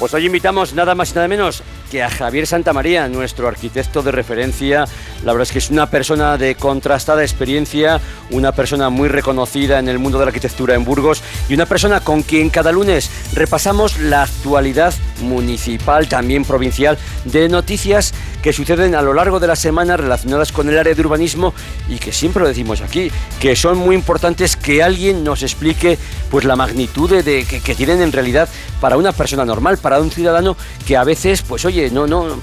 Pues hoy invitamos nada más y nada menos que a Javier Santamaría, nuestro arquitecto de referencia. La verdad es que es una persona de contrastada experiencia, una persona muy reconocida en el mundo de la arquitectura en Burgos y una persona con quien cada lunes repasamos la actualidad municipal, también provincial, de noticias que suceden a lo largo de la semana relacionadas con el área de urbanismo y que siempre lo decimos aquí, que son muy importantes que alguien nos explique pues la magnitud de, que, que tienen en realidad para una persona normal, para un ciudadano que a veces, pues oye, no, no,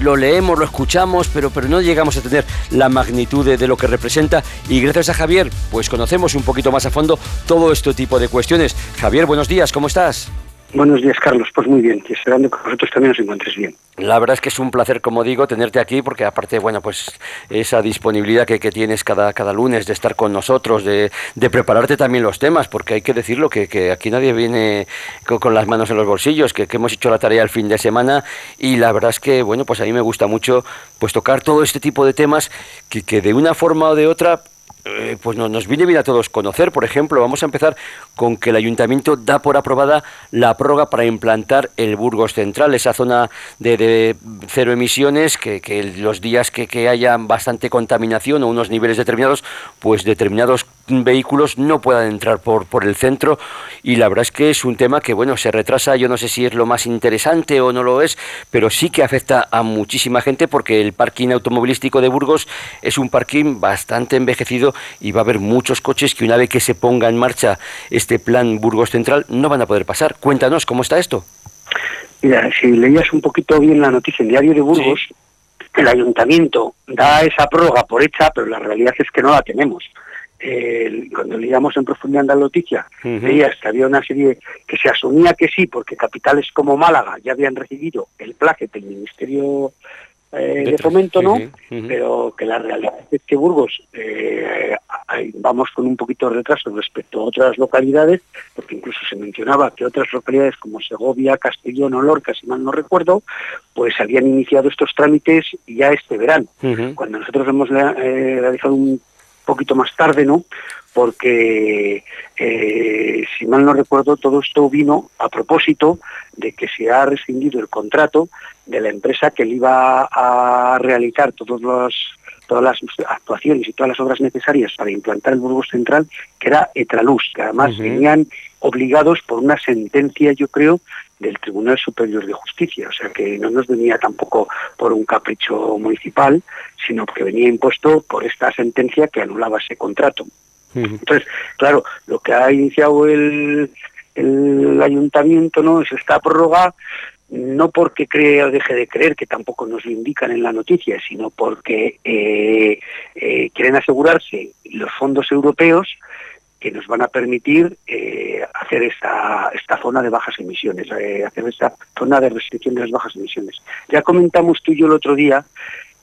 lo leemos, lo escuchamos, pero, pero no llegamos a tener la magnitud de, de lo que representa. Y gracias a Javier, pues conocemos un poquito más a fondo todo este tipo de cuestiones. Javier, buenos días, ¿cómo estás? Buenos días, Carlos. Pues muy bien, y esperando que vosotros también os encuentres bien. La verdad es que es un placer, como digo, tenerte aquí, porque aparte, bueno, pues esa disponibilidad que, que tienes cada, cada lunes de estar con nosotros, de, de prepararte también los temas, porque hay que decirlo, que, que aquí nadie viene con, con, las manos en los bolsillos, que, que hemos hecho la tarea el fin de semana, y la verdad es que, bueno, pues a mí me gusta mucho pues tocar todo este tipo de temas que, que de una forma o de otra eh, pues no, nos viene bien a todos conocer. Por ejemplo, vamos a empezar con que el ayuntamiento da por aprobada la prórroga para implantar el Burgos Central, esa zona de, de cero emisiones, que, que los días que, que, haya bastante contaminación o unos niveles determinados, pues determinados vehículos no puedan entrar por, por el centro. Y la verdad es que es un tema que, bueno, se retrasa, yo no sé si es lo más interesante o no lo es, pero sí que afecta a muchísima gente porque el parking automovilístico de Burgos es un parking bastante envejecido y va a haber muchos coches que una vez que se ponga en marcha este plan Burgos Central no van a poder pasar. Cuéntanos, ¿cómo está esto? Mira, si leías un poquito bien la noticia en Diario de Burgos, sí. el ayuntamiento da esa prórroga por hecha, pero la realidad es que no la tenemos. Eh, cuando leíamos en profundidad la noticia, uh -huh. veías que había una serie que se asumía que sí, porque capitales como Málaga ya habían recibido el plaquet del Ministerio eh, de fomento no, uh -huh. pero que la realidad es que Burgos eh, vamos con un poquito de retraso respecto a otras localidades, porque incluso se mencionaba que otras localidades como Segovia, Castellón o Lorca, si mal no recuerdo, pues habían iniciado estos trámites ya este verano. Uh -huh. Cuando nosotros hemos eh, realizado un poquito más tarde, ¿no? Porque, eh, si mal no recuerdo, todo esto vino a propósito de que se ha rescindido el contrato de la empresa que le iba a realizar todos los, todas las actuaciones y todas las obras necesarias para implantar el Burgos Central, que era Etraluz, que además uh -huh. venían obligados por una sentencia, yo creo, del Tribunal Superior de Justicia, o sea que no nos venía tampoco por un capricho municipal, sino porque venía impuesto por esta sentencia que anulaba ese contrato. Uh -huh. Entonces, claro, lo que ha iniciado el, el ayuntamiento no es esta prórroga, no porque crea o deje de creer, que tampoco nos lo indican en la noticia, sino porque eh, eh, quieren asegurarse los fondos europeos que nos van a permitir eh, hacer esta, esta zona de bajas emisiones, eh, hacer esta zona de restricción de las bajas emisiones. Ya comentamos tú y yo el otro día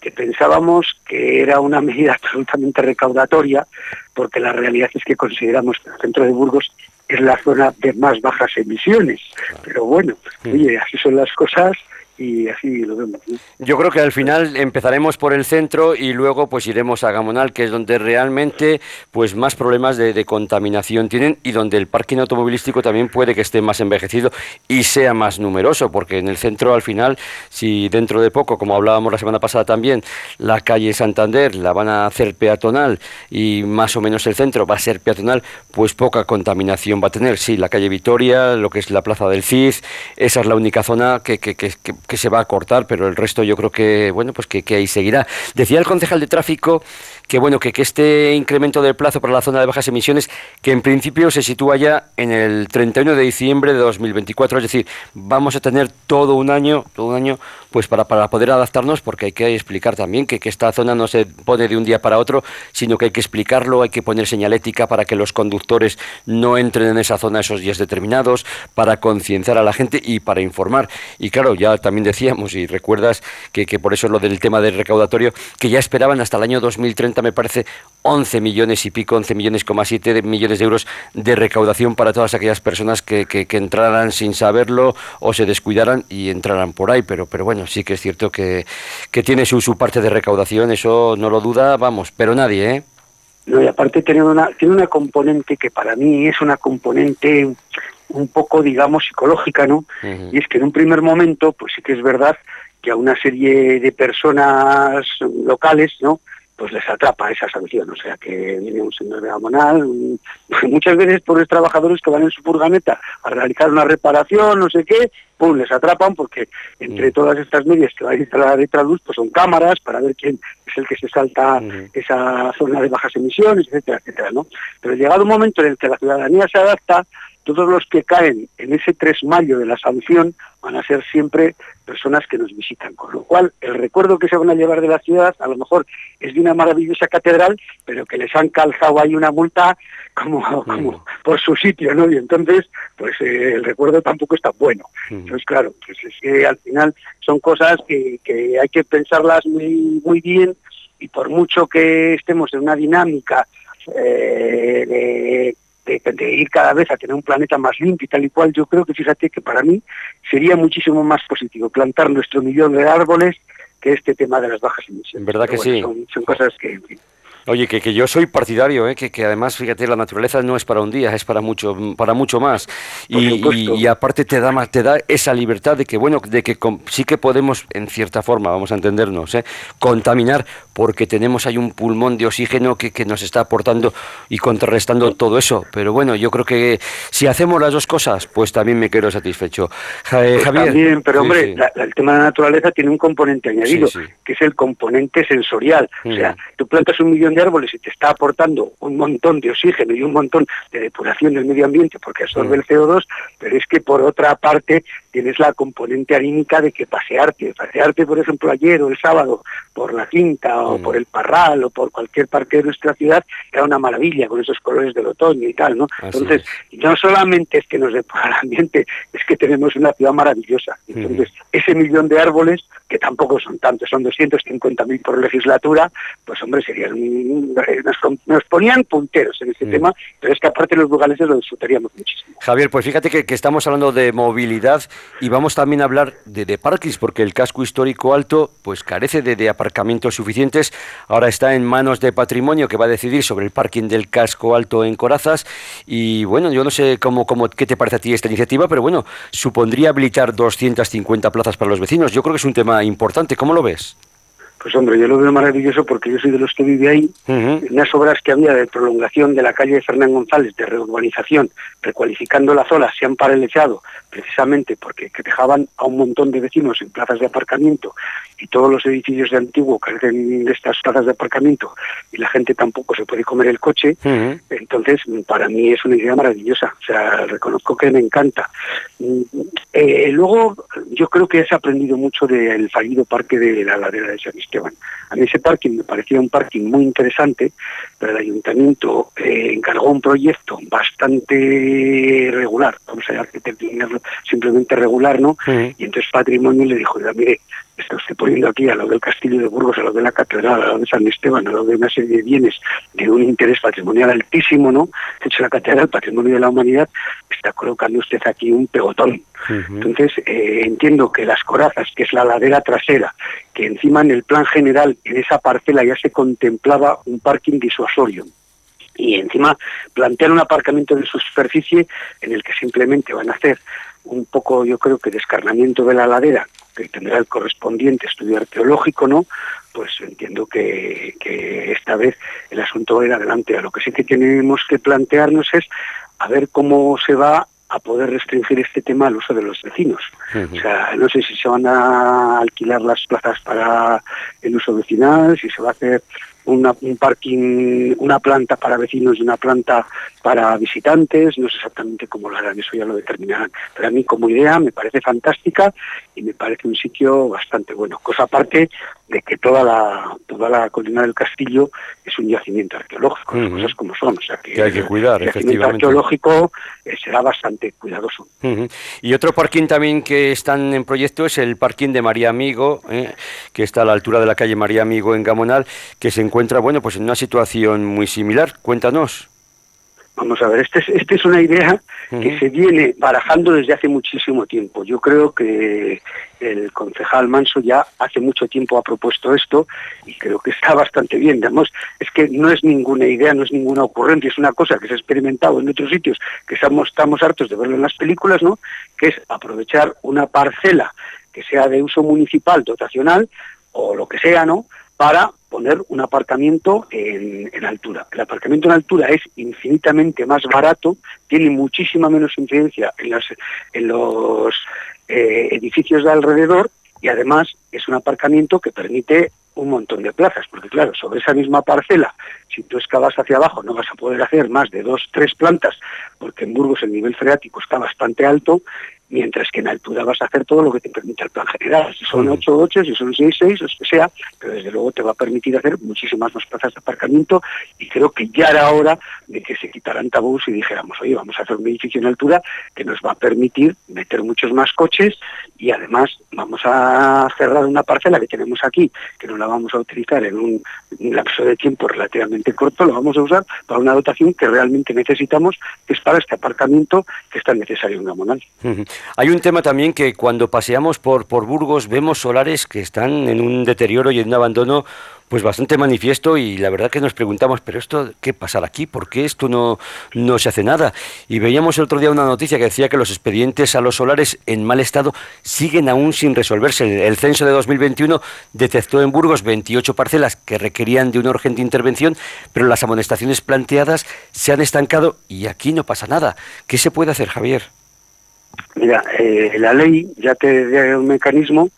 que pensábamos que era una medida absolutamente recaudatoria, porque la realidad es que consideramos que el centro de Burgos es la zona de más bajas emisiones. Pero bueno, oye, así son las cosas y así lo vemos. Yo creo que al final empezaremos por el centro y luego pues iremos a Gamonal, que es donde realmente pues más problemas de, de, contaminación tienen y donde el parking automovilístico también puede que esté más envejecido y sea más numeroso, porque en el centro al final, si dentro de poco, como hablábamos la semana pasada también, la calle Santander la van a hacer peatonal y más o menos el centro va a ser peatonal, pues poca contaminación va a tener. Sí, la calle Vitoria, lo que es la plaza del CID, esa es la única zona que, que, que, que que se va a cortar, pero el resto yo creo que, bueno, pues que, ahí seguirá. Decía el concejal de tráfico que bueno que, que, este incremento del plazo para la zona de bajas emisiones que en principio se sitúa ya en el 31 de diciembre de 2024 es decir vamos a tener todo un año todo un año pues para, para poder adaptarnos porque hay que explicar también que, que esta zona no se pone de un día para otro sino que hay que explicarlo hay que poner señalética para que los conductores no entren en esa zona esos días determinados para concienciar a la gente y para informar y claro ya también decíamos y recuerdas que, que por eso lo del tema del recaudatorio que ya esperaban hasta el año 2030 me parece 11 millones y pico, 11 millones, 7 millones de euros de recaudación para todas aquellas personas que, que, entraran sin saberlo o se descuidaran y entraran por ahí. Pero, pero bueno, sí que es cierto que, que tiene su, su parte de recaudación, eso no lo duda, vamos, pero nadie, ¿eh? No, y aparte tiene una, tiene una componente que para mí es una componente un poco, digamos, psicológica, ¿no? Y es que en un primer momento, pues sí que es verdad que a una serie de personas locales, ¿no? pues les atrapa esa sanción. O sea, que viene un señor de Amonal, muchas veces por los trabajadores que van en su furgoneta a realizar una reparación, no sé qué, pum, les atrapan porque entre todas estas medias que va a instalar la luz, pues son cámaras para ver quién es el que se salta esa zona de bajas emisiones, etcétera, etcétera, ¿no? Pero llegado un momento en el que la ciudadanía se adapta, todos los que caen en ese 3 mayo de la sanción van a ser siempre personas que nos visitan, con lo cual el recuerdo que se van a llevar de la ciudad a lo mejor es de una maravillosa catedral, pero que les han calzado ahí una multa como, como por su sitio, ¿no? Y entonces, pues eh, el recuerdo tampoco está bueno. Entonces, claro, pues es que al final son cosas que, que hay que pensarlas muy, muy bien y por mucho que estemos en una dinámica eh, de de, ir cada vez a tener un planeta más limpio y tal y cual, yo creo que fíjate que para mí sería muchísimo más positivo plantar nuestro millón de árboles que este tema de las bajas emisiones. ¿Verdad que sí? Son, cosas que, Oye, que, que, yo soy partidario, ¿eh? que, que, además, fíjate, la naturaleza no es para un día, es para mucho, para mucho más. Y, y, aparte te da te da esa libertad de que, bueno, de que sí que podemos, en cierta forma, vamos a entendernos, ¿eh? contaminar, porque tenemos ahí un pulmón de oxígeno que, que nos está aportando y contrarrestando todo eso. Pero bueno, yo creo que si hacemos las dos cosas, pues también me quedo satisfecho. Pues Javier. También, pero hombre, el tema de la naturaleza tiene un componente añadido, que es el componente sensorial. O sea, mm. tú plantas un millón árboles y te está aportando un montón de oxígeno y un montón de depuración del medio ambiente porque absorbe el CO2, pero es que por otra parte tienes la componente anímica de que pasearte, pasearte por ejemplo ayer o el sábado por la Quinta o por el Parral o por cualquier parque de nuestra ciudad era una maravilla con esos colores del otoño y tal, ¿no? Entonces, no solamente es que nos depura el ambiente, es que tenemos una ciudad maravillosa. Entonces, ese millón de árboles, que tampoco son tantos, son 250.000 por legislatura, pues hombre, sería un nos, ponían punteros en ese mm. tema, pero es que aparte los burgaleses lo disfrutaríamos muchísimo. Javier, pues fíjate que, estamos hablando de movilidad y vamos también a hablar de, de parkings, porque el casco histórico alto pues carece de, aparcamientos suficientes. Ahora está en manos de patrimonio que va a decidir sobre el parking del casco alto en Corazas. Y bueno, yo no sé cómo, cómo, qué te parece a ti esta iniciativa, pero bueno, supondría habilitar 250 plazas para los vecinos. Yo creo que es un tema importante. ¿Cómo lo ves? Pues hombre, yo lo veo maravilloso porque yo soy de los que vive ahí. En las obras que había de prolongación de la calle de Fernán González, de reurbanización, recualificando la zona, se han paralizado precisamente porque dejaban a un montón de vecinos en plazas de aparcamiento y todos los edificios de antiguo carecen de estas plazas de aparcamiento y la gente tampoco se puede comer el coche. Entonces, para mí es una idea maravillosa. O sea, reconozco que me encanta. Mm, eh, luego, yo creo que has aprendido mucho del fallido parque de la ladera de San a mí ese parking me parecía un parking muy interesante, pero el ayuntamiento eh, encargó un proyecto bastante regular, vamos a determinarlo simplemente regular, ¿no? Y entonces Patrimonio le dijo, mire, está usted poniendo aquí a lo del Castillo de Burgos, a lo de la Catedral, a lo de San Esteban, a lo de una serie de bienes de un interés patrimonial altísimo, ¿no? De hecho, la Catedral, Patrimonio de la Humanidad, está colocando usted aquí un pegotón. Entonces, eh, entiendo que las corazas, que es la ladera trasera, que encima en el plan general, en esa parcela ya se contemplaba un parking disuasorio, y encima plantear un aparcamiento de su superficie en el que simplemente van a hacer un poco, yo creo que descarnamiento de la ladera que tendrá el correspondiente estudio arqueológico, ¿no? Pues entiendo que, esta vez el asunto va a ir adelante. A lo que sí que tenemos que plantearnos es a ver cómo se va a poder restringir este tema al uso de los vecinos. O sea, no sé si se van a alquilar las plazas para el uso vecinal, si se va a hacer un parking, una planta para vecinos y una planta para visitantes, no sé exactamente cómo lo harán, eso ya lo determinarán. Pero a mí como idea me parece fantástica y me parece un sitio bastante bueno. Cosa aparte de que toda la toda la colina del castillo es un yacimiento arqueológico, las cosas como son. O sea que, hay que cuidar, el yacimiento arqueológico eh, será bastante cuidadoso. Y otro parking también que están en proyecto es el parking de María Amigo, eh, que está a la altura de la calle María Amigo en Gamonal, que se encuentra, bueno, pues en una situación muy similar. Cuéntanos. Vamos a ver, esta es, este es una idea que se viene barajando desde hace muchísimo tiempo. Yo creo que el concejal Manso ya hace mucho tiempo ha propuesto esto y creo que está bastante bien. Es que no es ninguna idea, no es ninguna ocurrencia, es una cosa que se ha experimentado en otros sitios que estamos, estamos hartos de verlo en las películas, ¿no? Que es aprovechar una parcela que sea de uso municipal, dotacional o lo que sea, ¿no? Para poner un aparcamiento en, altura. El aparcamiento en altura es infinitamente más barato, tiene muchísima menos incidencia en, en los eh, edificios de alrededor y además es un aparcamiento que permite un montón de plazas, porque claro, sobre esa misma parcela, si tú excavas hacia abajo no vas a poder hacer más de dos, tres plantas, porque en Burgos el nivel freático está bastante alto mientras que en altura vas a hacer todo lo que te permite el plan general. Si son 8, 8, si son 6, 6, o que sea, pero desde luego te va a permitir hacer muchísimas más plazas de aparcamiento y creo que ya era hora de que se quitaran tabús y dijéramos, oye, vamos a hacer un edificio en altura que nos va a permitir meter muchos más coches y además vamos a cerrar una parcela que tenemos aquí, que no la vamos a utilizar en un lapso de tiempo relativamente corto, lo vamos a usar para una dotación que realmente necesitamos, que es para este aparcamiento que es tan necesario en Gamonal. Hay un tema también que cuando paseamos por, por Burgos vemos solares que están en un deterioro y en un abandono pues bastante manifiesto y la verdad que nos preguntamos, pero esto, ¿qué pasará aquí? ¿Por qué esto no, no se hace nada? Y veíamos el otro día una noticia que decía que los expedientes a los solares en mal estado siguen aún sin resolverse. El censo de 2021 detectó en Burgos 28 parcelas que requerían de una urgente intervención, pero las amonestaciones planteadas se han estancado y aquí no pasa nada. ¿Qué se puede hacer, Javier? Mira, eh, la ley ya te da un mecanismo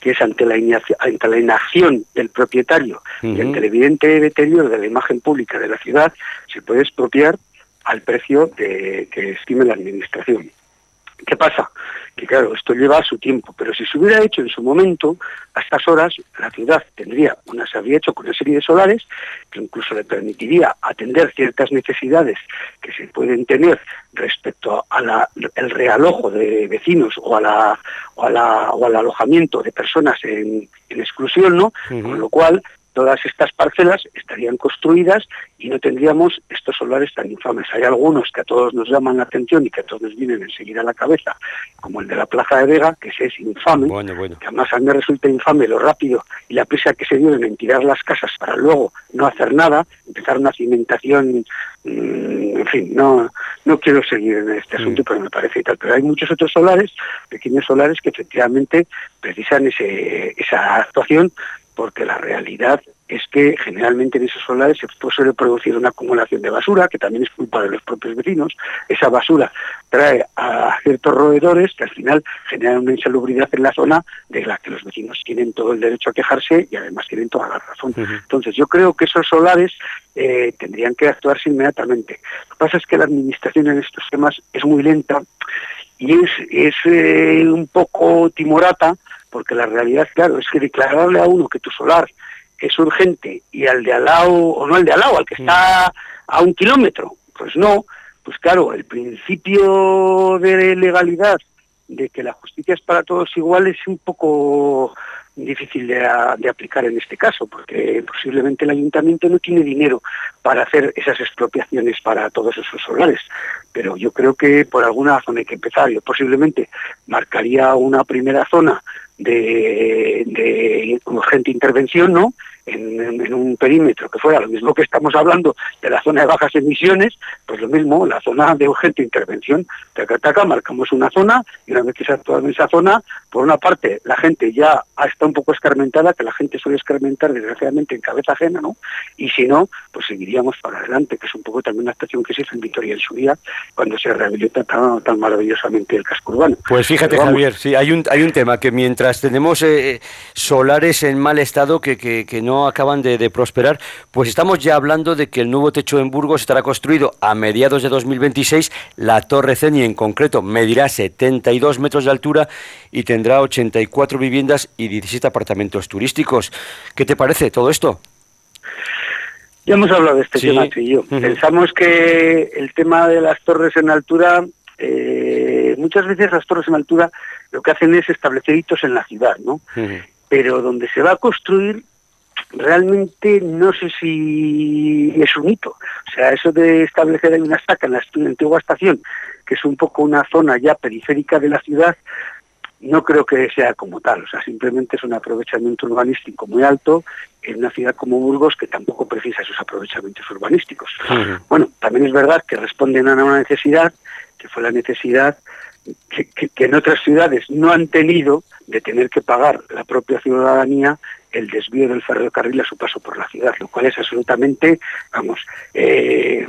que es ante la, ante la inacción del propietario y ante el evidente deterioro de la imagen pública de la ciudad, se puede expropiar al precio de, que estime la Administración. ¿Qué pasa? Que claro, esto lleva su tiempo, pero si se hubiera hecho en su momento, a estas horas la ciudad tendría, una, se habría hecho con una serie de solares que incluso le permitiría atender ciertas necesidades que se pueden tener respecto al realojo de vecinos o, a la, o, la, o al alojamiento de personas en, exclusión, ¿no? Con lo cual todas estas parcelas estarían construidas y no tendríamos estos solares tan infames. Hay algunos que a todos nos llaman la atención y que a todos nos vienen enseguida a la cabeza, como el de la Plaza de Vega, que ese es infame, que además a mí me resulta infame lo rápido y la prisa que se dieron en tirar las casas para luego no hacer nada, empezar una cimentación, mm, en fin, no, no quiero seguir en este asunto, mm. pero me parece y tal. Pero hay muchos otros solares, pequeños solares, que efectivamente precisan ese, esa actuación porque la realidad es que generalmente en esos solares se suele producir una acumulación de basura, que también es culpa de los propios vecinos. Esa basura trae a ciertos roedores que al final generan una insalubridad en la zona de la que los vecinos tienen todo el derecho a quejarse y además tienen toda la razón. Entonces yo creo que esos solares eh, tendrían que actuarse inmediatamente. Lo que pasa es que la administración en estos temas es muy lenta y es, es eh, un poco timorata porque la realidad, claro, es que declararle a uno que tu solar es urgente y al de al lado, o no al de al lado, al que está a un kilómetro, pues no, pues claro, el principio de legalidad de que la justicia es para todos igual es un poco difícil de, aplicar en este caso, porque posiblemente el ayuntamiento no tiene dinero para hacer esas expropiaciones para todos esos solares. Pero yo creo que por alguna zona hay que empezar. Yo posiblemente marcaría una primera zona de, de urgente intervención, ¿no? en, un perímetro que fuera lo mismo que estamos hablando de la zona de bajas emisiones, pues lo mismo, la zona de urgente intervención. Taca, marcamos una zona y una vez que se ha actuado en esa zona, por una parte la gente ya está un poco escarmentada, que la gente suele escarmentar desgraciadamente en cabeza ajena, ¿no? Y si no, pues seguiríamos para adelante, que es un poco también una estación que se hizo en Vitoria en su día, cuando se rehabilita tan, tan maravillosamente el casco urbano. Pues fíjate, Javier, sí, hay un, hay un tema que mientras tenemos eh, solares en mal estado que, que, que no acaban de, prosperar, pues estamos ya hablando de que el nuevo techo en Burgos estará construido a mediados de 2026. La Torre Ceni en concreto medirá 72 metros de altura y tendrá 84 viviendas y 17 apartamentos turísticos. ¿Qué te parece todo esto? Ya hemos hablado de este tema tú y yo. Pensamos que el tema de las torres en altura, eh, muchas veces las torres en altura lo que hacen es establecer hitos en la ciudad, ¿no? Pero donde se va a construir realmente no sé si es un hito. O sea, eso de establecer ahí una estaca en la antigua estación, que es un poco una zona ya periférica de la ciudad, no creo que sea como tal, o sea, simplemente es un aprovechamiento urbanístico muy alto en una ciudad como Burgos que tampoco precisa esos aprovechamientos urbanísticos. Bueno, también es verdad que responden a una necesidad, que fue la necesidad que, en otras ciudades no han tenido de tener que pagar la propia ciudadanía el desvío del ferrocarril a su paso por la ciudad, lo cual es absolutamente, vamos, eh,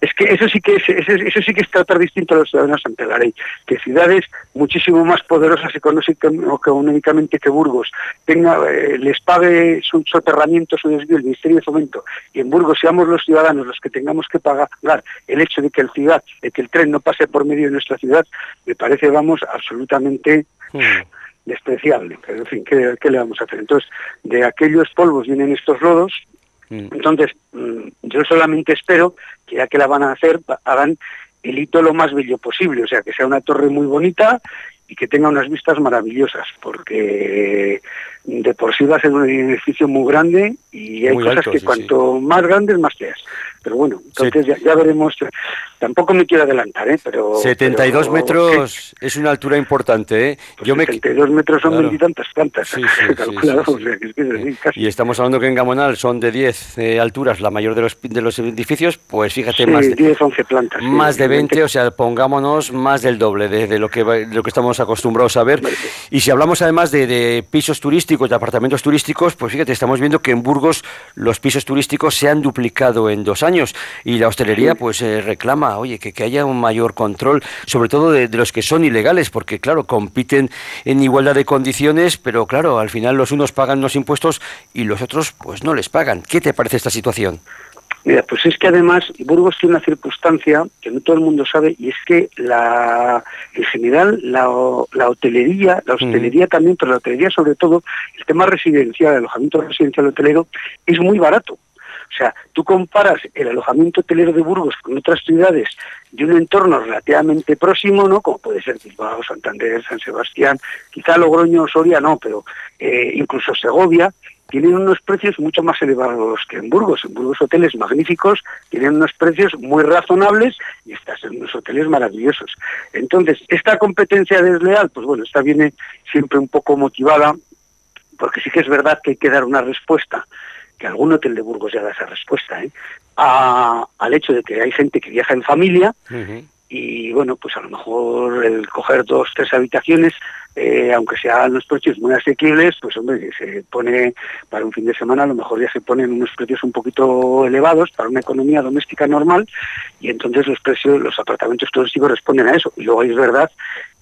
es que eso sí que es, eso, sí que es tratar distinto a los ciudadanos ante la ley, que ciudades muchísimo más poderosas económicamente que Burgos tenga, eh, les pague su soterramiento, su desvío, el Ministerio de Fomento, y en Burgos seamos los ciudadanos los que tengamos que pagar el hecho de que el ciudad, de que el tren no pase por medio de nuestra ciudad, me parece, vamos, absolutamente hmm. despreciable. Pero en fin, ¿qué, ¿qué le vamos a hacer? Entonces, de aquellos polvos vienen estos lodos. Entonces, mm, yo solamente espero que ya que la van a hacer, hagan el hito lo más bello posible, o sea, que sea una torre muy bonita y que tenga unas vistas maravillosas, porque de por sí va a ser un edificio muy grande y hay cosas que cuanto más grandes, más feas. Pero bueno, entonces ya, veremos. Tampoco me quiero adelantar, ¿eh? Pero... 72 metros es una altura importante, ¿eh? Pues Yo 72 metros son veintitantas plantas. Y estamos hablando que en Gamonal son de 10 eh, alturas la mayor de los, de los edificios, pues fíjate, más de 10, 11 plantas. Más de 20, o sea, pongámonos más del doble de, lo, que, lo que estamos acostumbrados a ver. Y si hablamos además de, de pisos turísticos, de apartamentos turísticos, pues fíjate, estamos viendo que en Burgos los pisos turísticos se han duplicado en dos años y la hostelería pues eh, reclama, oye, que, que, haya un mayor control, sobre todo de, los que son ilegales, porque claro, compiten en igualdad de condiciones, pero claro, al final los unos pagan los impuestos y los otros pues no les pagan. ¿Qué te parece esta situación? Mira, pues es que además Burgos tiene una circunstancia que no todo el mundo sabe y es que la, en general la, la hotelería, la hostelería también, pero la hotelería sobre todo, el tema residencial, el alojamiento residencial hotelero es muy barato. O sea, tú comparas el alojamiento hotelero de Burgos con otras ciudades de un entorno relativamente próximo, ¿no? Como puede ser Bilbao, Santander, San Sebastián, quizá Logroño, Soria no, pero eh, incluso Segovia, tienen unos precios mucho más elevados que en Burgos. En Burgos hoteles magníficos tienen unos precios muy razonables y estás en unos hoteles maravillosos. Entonces, esta competencia desleal, pues bueno, esta viene siempre un poco motivada porque sí que es verdad que hay que dar una respuesta que algún hotel de Burgos ya da esa respuesta, ¿eh? al hecho de que hay gente que viaja en familia y bueno, pues a lo mejor el coger dos, tres habitaciones, eh, aunque sean los precios muy asequibles, pues hombre, se pone para un fin de semana a lo mejor ya se ponen unos precios un poquito elevados para una economía doméstica normal y entonces los precios, los apartamentos turísticos responden a eso. Y luego es verdad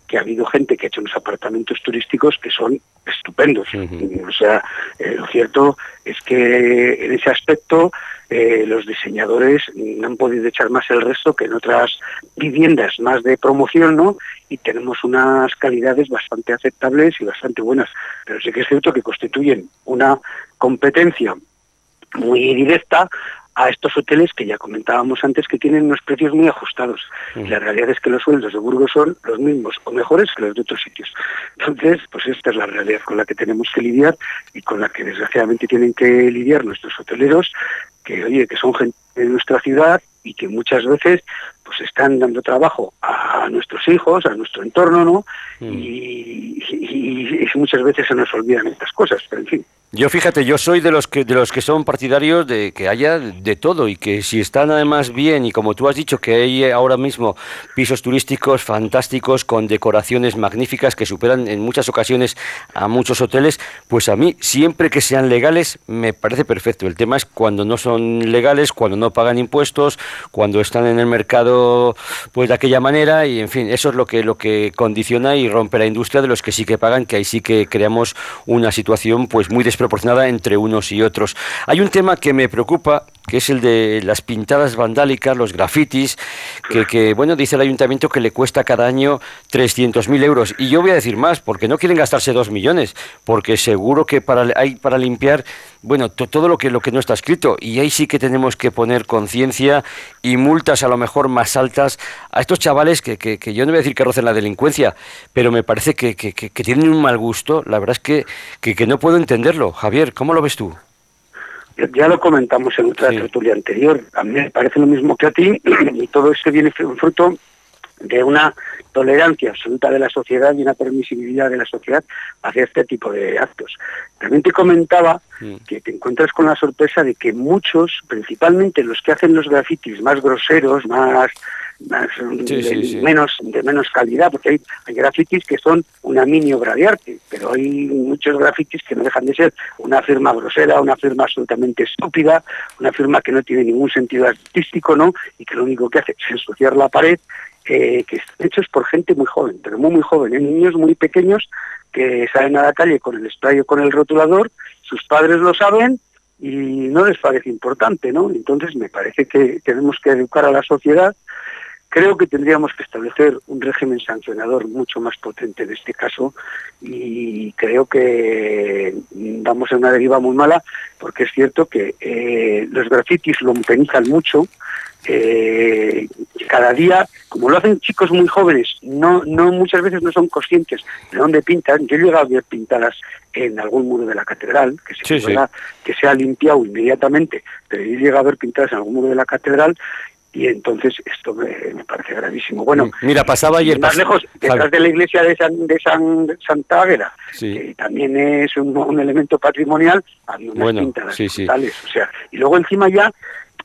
que ha habido gente que ha hecho unos apartamentos turísticos que son estupendos. O sea, eh, lo cierto es que en ese aspecto eh, los diseñadores no han podido echar más el resto que en otras viviendas más de promoción, ¿no? Y tenemos unas calidades bastante aceptables y bastante buenas. Pero sí que es cierto que constituyen una competencia muy directa a estos hoteles que ya comentábamos antes que tienen unos precios muy ajustados. La realidad es que los sueldos de Burgos son los mismos o mejores que los de otros sitios. Entonces, pues esta es la realidad con la que tenemos que lidiar y con la que desgraciadamente tienen que lidiar nuestros hoteleros, que oye, que son gente de nuestra ciudad y que muchas veces pues están dando trabajo a nuestros hijos, a nuestro entorno, ¿no? y, y, muchas veces se nos olvidan estas cosas, pero en fin. Yo fíjate, yo soy de los que de los que son partidarios de que haya de todo y que si están además bien y como tú has dicho que hay ahora mismo pisos turísticos fantásticos con decoraciones magníficas que superan en muchas ocasiones a muchos hoteles, pues a mí siempre que sean legales me parece perfecto. El tema es cuando no son legales, cuando no pagan impuestos, cuando están en el mercado pues de aquella manera y en fin, eso es lo que lo que condiciona y rompe la industria de los que sí que pagan, que ahí sí que creamos una situación pues muy proporcionada entre unos y otros. Hay un tema que me preocupa, que es el de las pintadas vandálicas, los grafitis, que, que bueno, dice el ayuntamiento que le cuesta cada año 300.000 euros. Y yo voy a decir más, porque no quieren gastarse 2 millones, porque seguro que hay para limpiar bueno, todo lo que, lo que no está escrito. Y ahí sí que tenemos que poner conciencia y multas a lo mejor más altas a estos chavales que, que, yo no voy a decir que rocen la delincuencia, pero me parece que, que tienen un mal gusto. La verdad es que, que, no puedo entenderlo. Javier, ¿cómo lo ves tú? Ya lo comentamos en otra tertulia anterior. A mí me parece lo mismo que a ti y todo esto viene fruto de una tolerancia absoluta de la sociedad y una permisibilidad de la sociedad hacia este tipo de actos. También te comentaba mm. que te encuentras con la sorpresa de que muchos, principalmente los que hacen los grafitis más groseros, más, de, menos de menos calidad, porque hay, hay grafitis que son una mini obra de arte, pero hay muchos grafitis que no dejan de ser una firma grosera, una firma absolutamente estúpida, una firma que no tiene ningún sentido artístico, ¿no? Y que lo único que hace es ensuciar la pared que están hechos por gente muy joven, pero muy muy joven, ¿eh? niños muy pequeños que salen a la calle con el spray o con el rotulador, sus padres lo saben y no les parece importante, ¿no? Entonces me parece que tenemos que educar a la sociedad. Creo que tendríamos que establecer un régimen sancionador mucho más potente en este caso y creo que vamos a una deriva muy mala porque es cierto que eh, los grafitis lo penizan mucho, eh, cada día, como lo hacen chicos muy jóvenes, no, no muchas veces no son conscientes de dónde pintan. Yo he llegado a ver pintadas en algún muro de la catedral, que se, que se ha limpiado inmediatamente, pero yo he llegado a ver pintadas en algún muro de la catedral y entonces esto me, parece gravísimo. Bueno, mm, mira, pasaba ayer más lejos, detrás de la iglesia de San, de San Santa Águeda, que también es un, elemento patrimonial, había unas pintadas o sea, y luego encima ya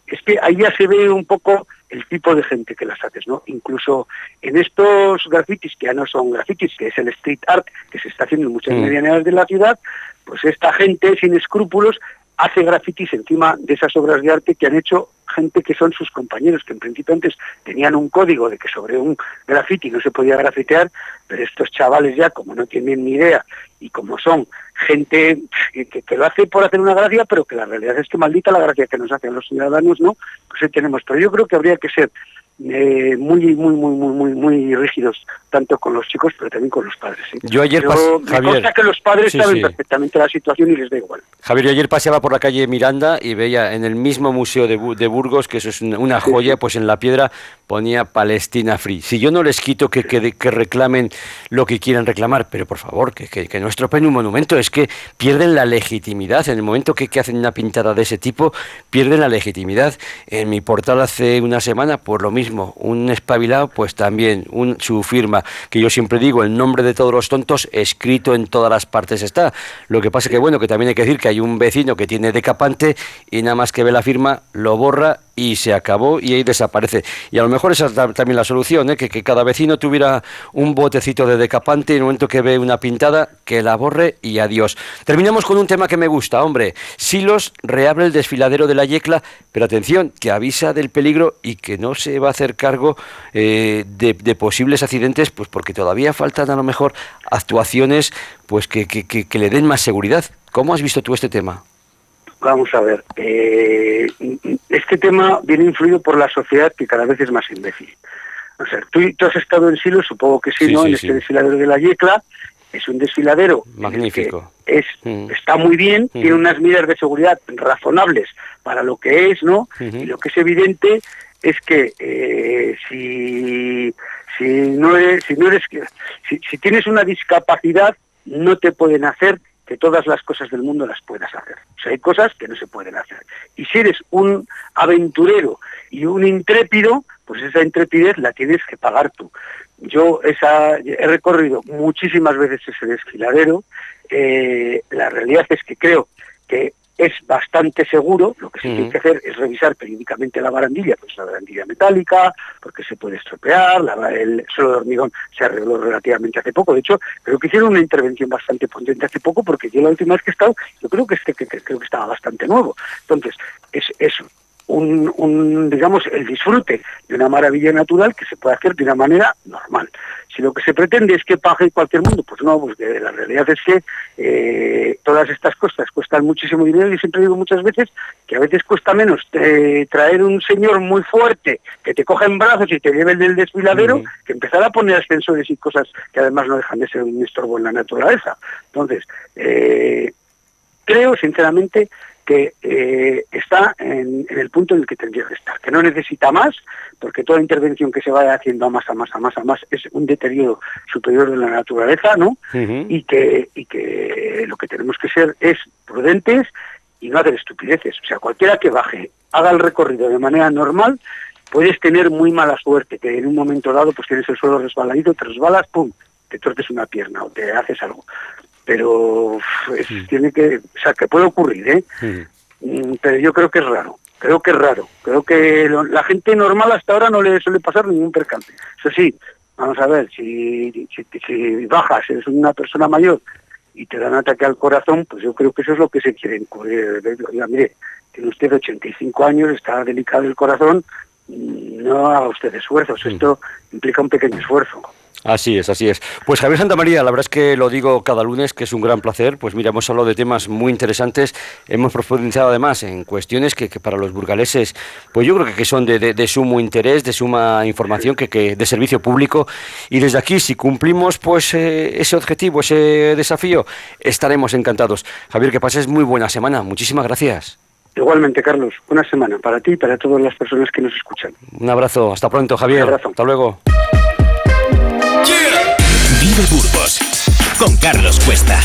es que ahí ya se ve un poco el tipo de gente que las haces, ¿no? Incluso en estos grafitis, que ya no son grafitis, que es el street art, que se está haciendo en muchas mm. medianeras de la ciudad, pues esta gente sin escrúpulos hace grafitis encima de esas obras de arte que han hecho gente que son sus compañeros, que en principio antes tenían un código de que sobre un grafiti no se podía grafitear, pero estos chavales ya, como no tienen ni idea y como son gente que, lo hace por hacer una gracia, pero que la realidad es que maldita la gracia que nos hacen los ciudadanos, ¿no? Pues ahí tenemos. Pero yo creo que habría que ser eh, muy, muy, muy, muy, muy, muy rígidos, tanto con los chicos, pero también con los padres. Yo ayer me que los padres saben perfectamente la situación y les da igual. Javier, yo ayer paseaba por la calle Miranda y veía en el mismo museo de, de Burgos, que eso es una joya, pues en la piedra ponía Palestina Free. Si yo no les quito que, que, que reclamen lo que quieran reclamar, pero por favor, que, que, que no estropeen un monumento, es que pierden la legitimidad. En el momento que, que hacen una pintada de ese tipo, pierden la legitimidad. En mi portal hace una semana, por lo mismo, un espabilado, pues también un, su firma, que yo siempre digo, el nombre de todos los tontos escrito en todas las partes está. Lo que pasa que, bueno, que también hay que decir que hay un vecino que tiene decapante y nada más que ve la firma, lo borra y se acabó y ahí desaparece. Y a lo mejor esa es también la solución, ¿eh? que, cada vecino tuviera un botecito de decapante en el momento que ve una pintada, que la borre y adiós. Terminamos con un tema que me gusta, hombre. Silos reabre el desfiladero de la Yecla, pero atención, que avisa del peligro y que no se va a hacer cargo eh, de, de, posibles accidentes, pues porque todavía faltan a lo mejor actuaciones pues que, que, que le den más seguridad. ¿Cómo has visto tú este tema? Vamos a ver, eh, este tema viene influido por la sociedad que cada vez es más imbécil. O sea, tú, has estado en Silo, supongo que sí, ¿no? en este desfiladero de la Yecla, es un desfiladero magnífico. Es, mm. Está muy bien, mm. tiene unas medidas de seguridad razonables para lo que es, ¿no? Y lo que es evidente es que eh, si, si, no eres, si, no eres, si, si tienes una discapacidad, no te pueden hacer que todas las cosas del mundo las puedas hacer. O sea, hay cosas que no se pueden hacer. Y si eres un aventurero y un intrépido, pues esa intrepidez la tienes que pagar tú. Yo esa, he recorrido muchísimas veces ese desfiladero. Eh, la realidad es que creo que es bastante seguro, lo que se tiene que hacer es revisar periódicamente la barandilla, pues la barandilla metálica, porque se puede estropear, el suelo de hormigón se arregló relativamente hace poco, de hecho creo que hicieron una intervención bastante potente hace poco, porque yo la última vez que he estado, yo creo que, este, que, creo que estaba bastante nuevo. Entonces, es, eso un, digamos, el disfrute de una maravilla natural que se puede hacer de una manera normal. Si lo que se pretende es que pague cualquier mundo, pues no, pues la realidad es que eh, todas estas cosas cuestan muchísimo dinero y siempre digo muchas veces que a veces cuesta menos eh, traer un señor muy fuerte que te coja en brazos y te lleve del desfiladero que empezar a poner ascensores y cosas que además no dejan de ser un estorbo en la naturaleza. Entonces, eh, creo sinceramente que eh, está en, el punto en el que tendría que estar, que no necesita más, porque toda intervención que se vaya haciendo a más, a más, a más, a más, es un deterioro superior de la naturaleza, ¿no? y, que, y que lo que tenemos que ser es prudentes y no hacer estupideces. O sea, cualquiera que baje, haga el recorrido de manera normal, puedes tener muy mala suerte, que en un momento dado pues tienes el suelo resbaladito, te resbalas, pum, te torces una pierna o te haces algo pero tiene que, o sea, que puede ocurrir, ¿eh? Mm, pero yo creo que es raro, creo que es raro, creo que la gente normal hasta ahora no le suele pasar ningún percance. Eso sí, vamos a ver, si, si, bajas, eres una persona mayor y te dan ataque al corazón, pues yo creo que eso es lo que se quiere encubrir. Oiga, mire, tiene usted 85 años, está delicado el corazón, mm, no haga usted esfuerzos, esto implica un pequeño esfuerzo. Así es, así es. Pues Javier Santa María, la verdad es que lo digo cada lunes, que es un gran placer. Pues mira, hemos hablado de temas muy interesantes, hemos profundizado además en cuestiones que, para los burgaleses, pues yo creo que, son de, sumo interés, de suma información, que, de servicio público. Y desde aquí, si cumplimos pues eh, ese objetivo, ese desafío, estaremos encantados. Javier, que pases muy buena semana. Muchísimas gracias. Igualmente, Carlos, una semana para ti y para todas las personas que nos escuchan. Un abrazo, hasta pronto, Javier. Un abrazo. Hasta luego. Vive Burgos con Carlos Cuesta.